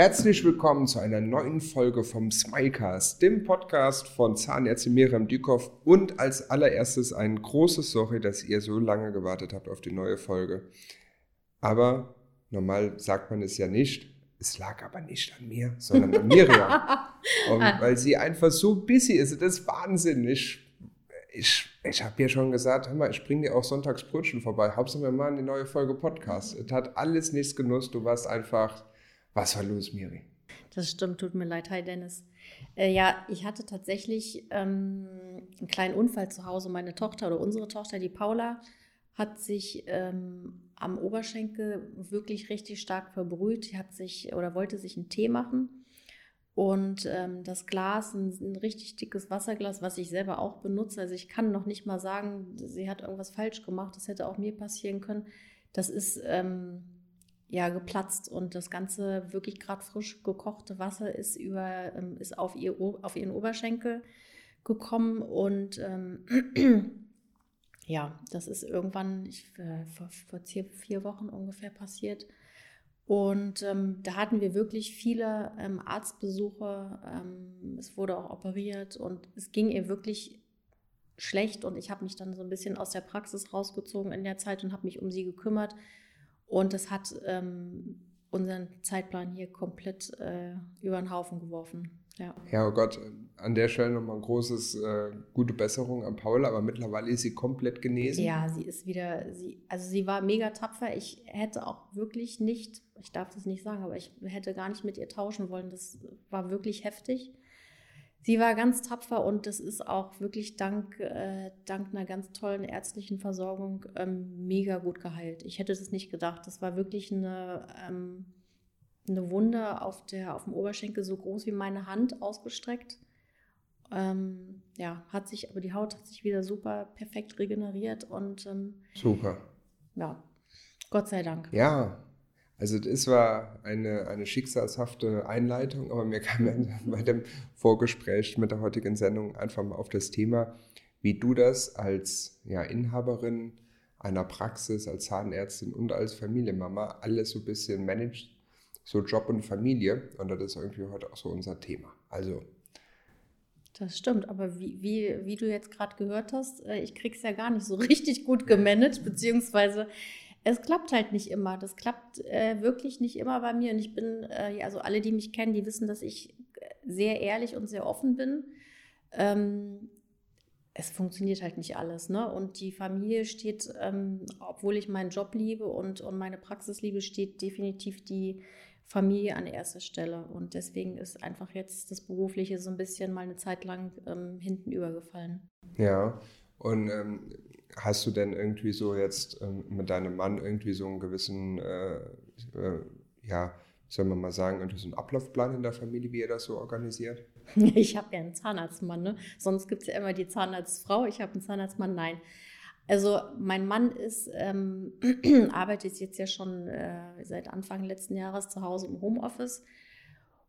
Herzlich willkommen zu einer neuen Folge vom Smilecast, dem Podcast von Zahnärztin Miriam Dükow und als allererstes ein großes Sorry, dass ihr so lange gewartet habt auf die neue Folge. Aber normal sagt man es ja nicht. Es lag aber nicht an mir, sondern an Miriam. und weil sie einfach so busy ist. Das ist Wahnsinn. Ich, ich, ich habe ja schon gesagt, hör mal, ich bringe dir auch sonntags Brötchen vorbei. Hauptsache wir machen die neue Folge Podcast. Es hat alles nichts genutzt. Du warst einfach was war los, Miri? Das stimmt, tut mir leid. Hi, Dennis. Äh, ja, ich hatte tatsächlich ähm, einen kleinen Unfall zu Hause. Meine Tochter oder unsere Tochter, die Paula, hat sich ähm, am Oberschenkel wirklich richtig stark verbrüht. Sie hat sich oder wollte sich einen Tee machen. Und ähm, das Glas, ein, ein, richtig dickes Wasserglas, was ich selber auch benutze. Also ich kann noch nicht mal sagen, sie hat irgendwas falsch gemacht. Das hätte auch mir passieren können. Das ist ähm, ja geplatzt und das ganze wirklich gerade frisch gekochte Wasser ist über ähm, ist auf ihr auf ihren Oberschenkel gekommen und ähm, ja, das ist irgendwann ich, äh, vor, vor vier Wochen ungefähr passiert. Und ähm, da hatten wir wirklich viele ähm, Arztbesuche. Ähm, es wurde auch operiert und es ging ihr wirklich schlecht. Und ich habe mich dann so ein bisschen aus der Praxis rausgezogen in der Zeit und habe mich um sie gekümmert. Und das hat ähm, unseren Zeitplan hier komplett äh, über den Haufen geworfen. Ja. ja, oh Gott, an der Stelle nochmal ein großes, äh, gute Besserung an Paula, aber mittlerweile ist sie komplett genesen. Ja, sie ist wieder, sie, also sie war mega tapfer. Ich hätte auch wirklich nicht, ich darf das nicht sagen, aber ich hätte gar nicht mit ihr tauschen wollen. Das war wirklich heftig sie war ganz tapfer und das ist auch wirklich dank, äh, dank einer ganz tollen ärztlichen Versorgung ähm, mega gut geheilt. Ich hätte es nicht gedacht. Das war wirklich eine, ähm, eine Wunde auf, der, auf dem Oberschenkel so groß wie meine Hand ausgestreckt. Ähm, ja, hat sich, aber die Haut hat sich wieder super perfekt regeneriert und ähm, super. Ja, Gott sei Dank. Ja, also das war eine, eine schicksalshafte Einleitung, aber mir kam bei dem Vorgespräch mit der heutigen Sendung einfach mal auf das Thema, wie du das als ja, Inhaberin einer Praxis, als Zahnärztin und als Familienmama alles so ein bisschen managst, so Job und Familie. Und das ist irgendwie heute auch so unser Thema. Also. Das stimmt, aber wie, wie, wie du jetzt gerade gehört hast, äh, ich krieg's ja gar nicht so richtig gut gemanagt, beziehungsweise es klappt halt nicht immer. Das klappt äh, wirklich nicht immer bei mir. Und ich bin, äh, also alle, die mich kennen, die wissen, dass ich sehr ehrlich und sehr offen bin. Ähm, es funktioniert halt nicht alles. Ne? Und die Familie steht, ähm, obwohl ich meinen Job liebe und, und meine Praxis liebe, steht definitiv die Familie an erster Stelle. Und deswegen ist einfach jetzt das Berufliche so ein bisschen mal eine Zeit lang ähm, hinten übergefallen. Ja, und ähm, hast du denn irgendwie so jetzt ähm, mit deinem Mann irgendwie so einen gewissen, äh, äh, ja, soll man mal sagen, irgendwie so einen Ablaufplan in der Familie, wie ihr das so organisiert? Ich habe ja einen Zahnarztmann, ne? Sonst gibt es ja immer die Zahnarztfrau, ich habe einen Zahnarztmann, nein. Also mein Mann ist, ähm, arbeitet jetzt ja schon äh, seit Anfang letzten Jahres zu Hause im Homeoffice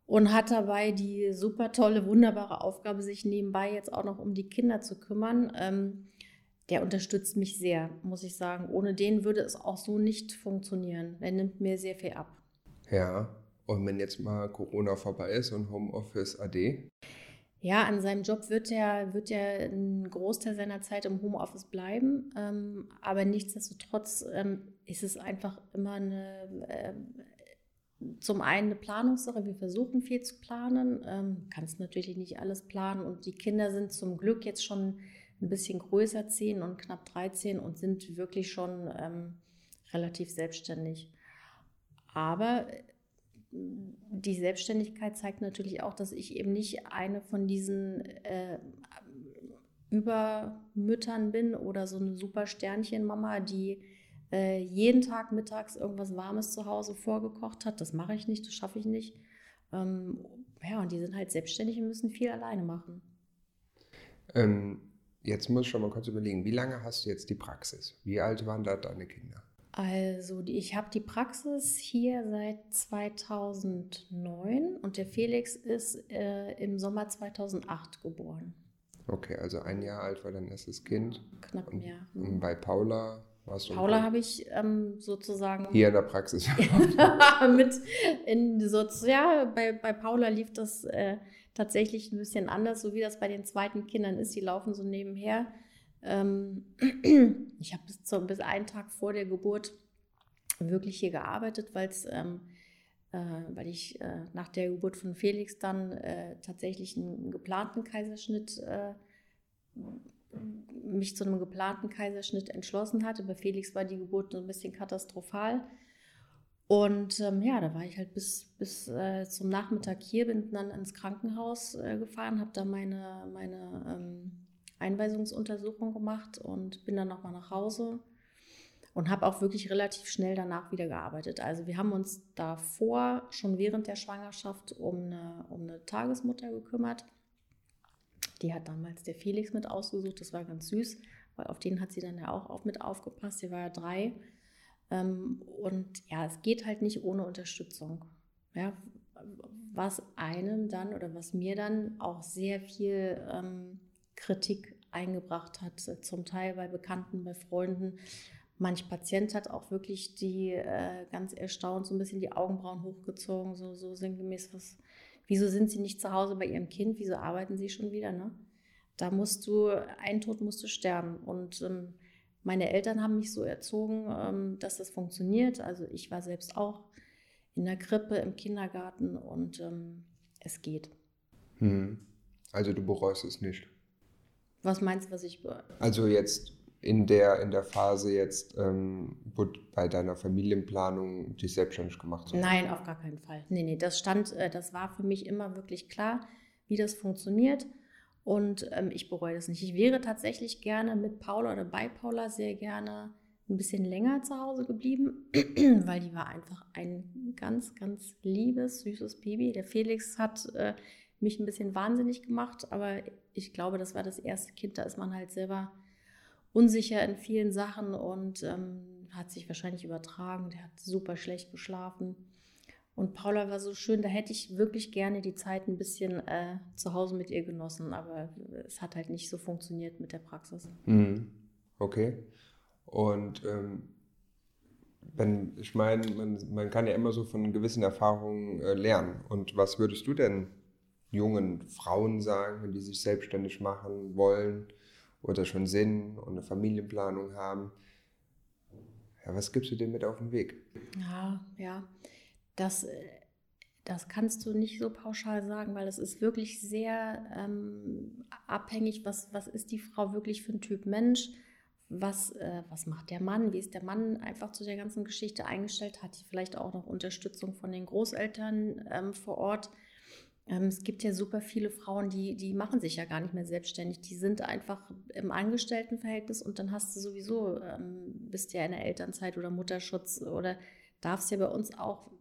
und hat dabei die super tolle, wunderbare Aufgabe, sich nebenbei jetzt auch noch um die Kinder zu kümmern. Ähm, der unterstützt mich sehr, muss ich sagen. Ohne den würde es auch so nicht funktionieren. Er nimmt mir sehr viel ab. Ja, und wenn jetzt mal Corona vorbei ist und Homeoffice AD? Ja, an seinem Job wird er, wird er einen Großteil seiner Zeit im Homeoffice bleiben. Ähm, aber nichtsdestotrotz ähm, ist es einfach immer eine, äh, zum einen eine Planungssache. Wir versuchen viel zu planen. Ähm, kannst natürlich nicht alles planen. Und die Kinder sind zum Glück jetzt schon ein bisschen größer, 10 und knapp 13 und sind wirklich schon ähm, relativ selbstständig. Aber äh, die Selbstständigkeit zeigt natürlich auch, dass ich eben nicht eine von diesen äh, Übermüttern bin oder so eine super Sternchen-Mama, die äh, jeden Tag mittags irgendwas Warmes zu Hause vorgekocht hat. Das mache ich nicht, das schaffe ich nicht. Ähm, ja, und die sind halt selbstständig und müssen viel alleine machen. Ähm, Jetzt muss ich schon mal kurz überlegen, wie lange hast du jetzt die Praxis? Wie alt waren da deine Kinder? Also, ich habe die Praxis hier seit 2009 und der Felix ist äh, im Sommer 2008 geboren. Okay, also ein Jahr alt war dein erstes Kind. Knapp ein Jahr. Und bei Paula Paula habe ich ähm, sozusagen. Hier in der Praxis. mit in so, ja, bei, bei Paula lief das äh, tatsächlich ein bisschen anders, so wie das bei den zweiten Kindern ist. Die laufen so nebenher. Ähm, ich habe bis, bis einen Tag vor der Geburt wirklich hier gearbeitet, weil's, ähm, äh, weil ich äh, nach der Geburt von Felix dann äh, tatsächlich einen geplanten Kaiserschnitt äh, mich zu einem geplanten Kaiserschnitt entschlossen hatte. Bei Felix war die Geburt so ein bisschen katastrophal. Und ähm, ja, da war ich halt bis, bis äh, zum Nachmittag hier, bin dann ins Krankenhaus äh, gefahren, habe da meine, meine ähm, Einweisungsuntersuchung gemacht und bin dann nochmal nach Hause und habe auch wirklich relativ schnell danach wieder gearbeitet. Also wir haben uns davor schon während der Schwangerschaft um eine, um eine Tagesmutter gekümmert die hat damals der Felix mit ausgesucht, das war ganz süß, weil auf den hat sie dann ja auch, mit aufgepasst, sie war ja drei. Ähm, und ja, es geht halt nicht ohne Unterstützung. Ja, was einem dann oder was mir dann auch sehr viel ähm, Kritik eingebracht hat, zum Teil bei Bekannten, bei Freunden. Manch Patient hat auch wirklich die äh, ganz erstaunt so ein bisschen die Augenbrauen hochgezogen, so, so sinngemäß, was, Wieso sind sie nicht zu Hause bei ihrem Kind? Wieso arbeiten sie schon wieder? Ne? Da musst du, ein Tod musst du sterben. Und ähm, meine Eltern haben mich so erzogen, ähm, dass das funktioniert. Also ich war selbst auch in der Krippe, im Kindergarten und ähm, es geht. Hm. Also du bereust es nicht. Was meinst du, was ich bereue? Also jetzt in der, in der Phase jetzt ähm, bei deiner Familienplanung dich selbstständig gemacht zu haben? Nein, auf gar keinen Fall. Nee, nee, das stand, äh, das war für mich immer wirklich klar, wie das funktioniert. Und ähm, ich bereue das nicht. Ich wäre tatsächlich gerne mit Paula oder bei Paula sehr gerne ein bisschen länger zu Hause geblieben, weil die war einfach ein ganz, ganz liebes, süßes Baby. Der Felix hat äh, mich ein bisschen wahnsinnig gemacht, aber ich glaube, das war das erste Kind, da ist man halt selber unsicher in vielen Sachen und ähm, hat sich wahrscheinlich übertragen. Der hat super schlecht geschlafen. Und Paula war so schön, da hätte ich wirklich gerne die Zeit ein bisschen äh, zu Hause mit ihr genossen, aber es hat halt nicht so funktioniert mit der Praxis. Mhm. Okay. Und ähm, wenn, ich meine, man, man kann ja immer so von gewissen Erfahrungen äh, lernen. Und was würdest du denn jungen Frauen sagen, wenn die sich selbstständig machen wollen? oder schon Sinn und eine Familienplanung haben. Ja, was gibst du dem mit auf den Weg? Ja, ja, das, das kannst du nicht so pauschal sagen, weil es ist wirklich sehr ähm, abhängig, was, was ist die Frau wirklich für ein Typ Mensch, was, äh, was macht der Mann, wie ist der Mann einfach zu der ganzen Geschichte eingestellt, hat sie vielleicht auch noch Unterstützung von den Großeltern ähm, vor Ort? Ähm, es gibt ja super viele Frauen, die, die machen sich ja gar nicht mehr selbstständig. Die sind einfach im Angestelltenverhältnis und dann hast du sowieso, ähm, bist ja in der Elternzeit oder Mutterschutz oder darfst ja bei uns auch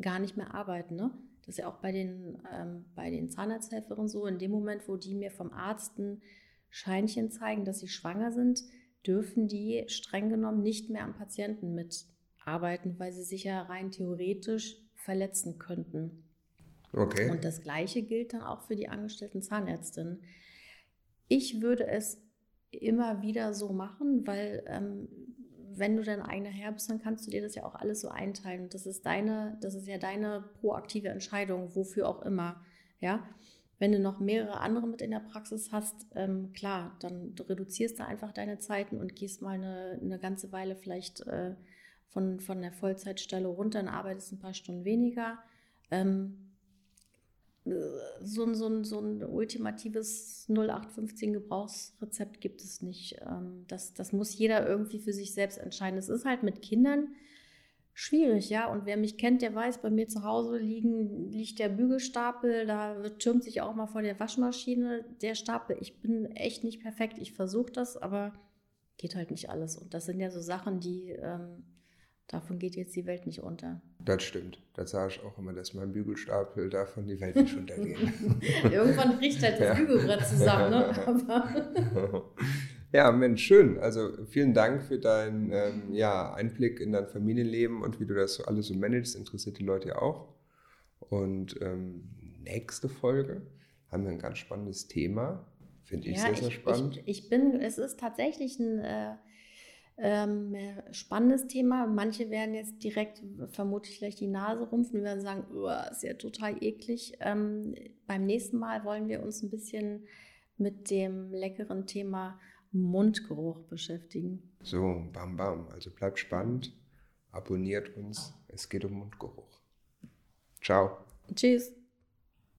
gar nicht mehr arbeiten. Ne? Das ist ja auch bei den, ähm, bei den Zahnarzthelferinnen so. In dem Moment, wo die mir vom Arzt ein Scheinchen zeigen, dass sie schwanger sind, dürfen die streng genommen nicht mehr am Patienten mitarbeiten, weil sie sich ja rein theoretisch verletzen könnten. Okay. Und das Gleiche gilt dann auch für die angestellten Zahnärztinnen. Ich würde es immer wieder so machen, weil ähm, wenn du dein eigener Herr bist, dann kannst du dir das ja auch alles so einteilen. das ist deine, das ist ja deine proaktive Entscheidung, wofür auch immer. Ja, wenn du noch mehrere andere mit in der Praxis hast, ähm, klar, dann reduzierst du einfach deine Zeiten und gehst mal eine, eine ganze Weile vielleicht äh, von, von der Vollzeitstelle runter und arbeitest ein paar Stunden weniger. Ähm, so ein, so ein, so ein ultimatives 0815 Gebrauchsrezept gibt es nicht. Ähm, das, das muss jeder irgendwie für sich selbst entscheiden. Es ist halt mit Kindern schwierig, ja. Und wer mich kennt, der weiß, bei mir zu Hause liegen, liegt der Bügelstapel, da türmt sich auch mal vor der Waschmaschine der Stapel. Ich bin echt nicht perfekt. Ich versuche das, aber geht halt nicht alles. Und das sind ja so Sachen, die ähm, Davon geht jetzt die Welt nicht unter. Das stimmt. Das sage ich auch immer, dass mein Bügelstapel davon die Welt nicht untergeht. Irgendwann bricht halt das ja. Bügelbrett zusammen. Ne? ja, Mensch, schön. Also vielen Dank für deinen ähm, ja, Einblick in dein Familienleben und wie du das alles so managst. Interessiert die Leute ja auch. Und ähm, nächste Folge haben wir ein ganz spannendes Thema. Finde ich ja, sehr, sehr spannend. Ich, ich, bin, es ist tatsächlich ein. Äh, Ähm, spannendes Thema. Manche werden jetzt direkt vermutlich gleich die Nase rumpfen und werden sagen, oh, ist ja total eklig. Ähm, beim nächsten Mal wollen wir uns ein bisschen mit dem leckeren Thema Mundgeruch beschäftigen. So, bam, bam. Also bleibt spannend, abonniert uns. Es geht um Mundgeruch. Ciao. Tschüss.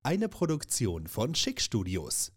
Eine Produktion von Schick Studios.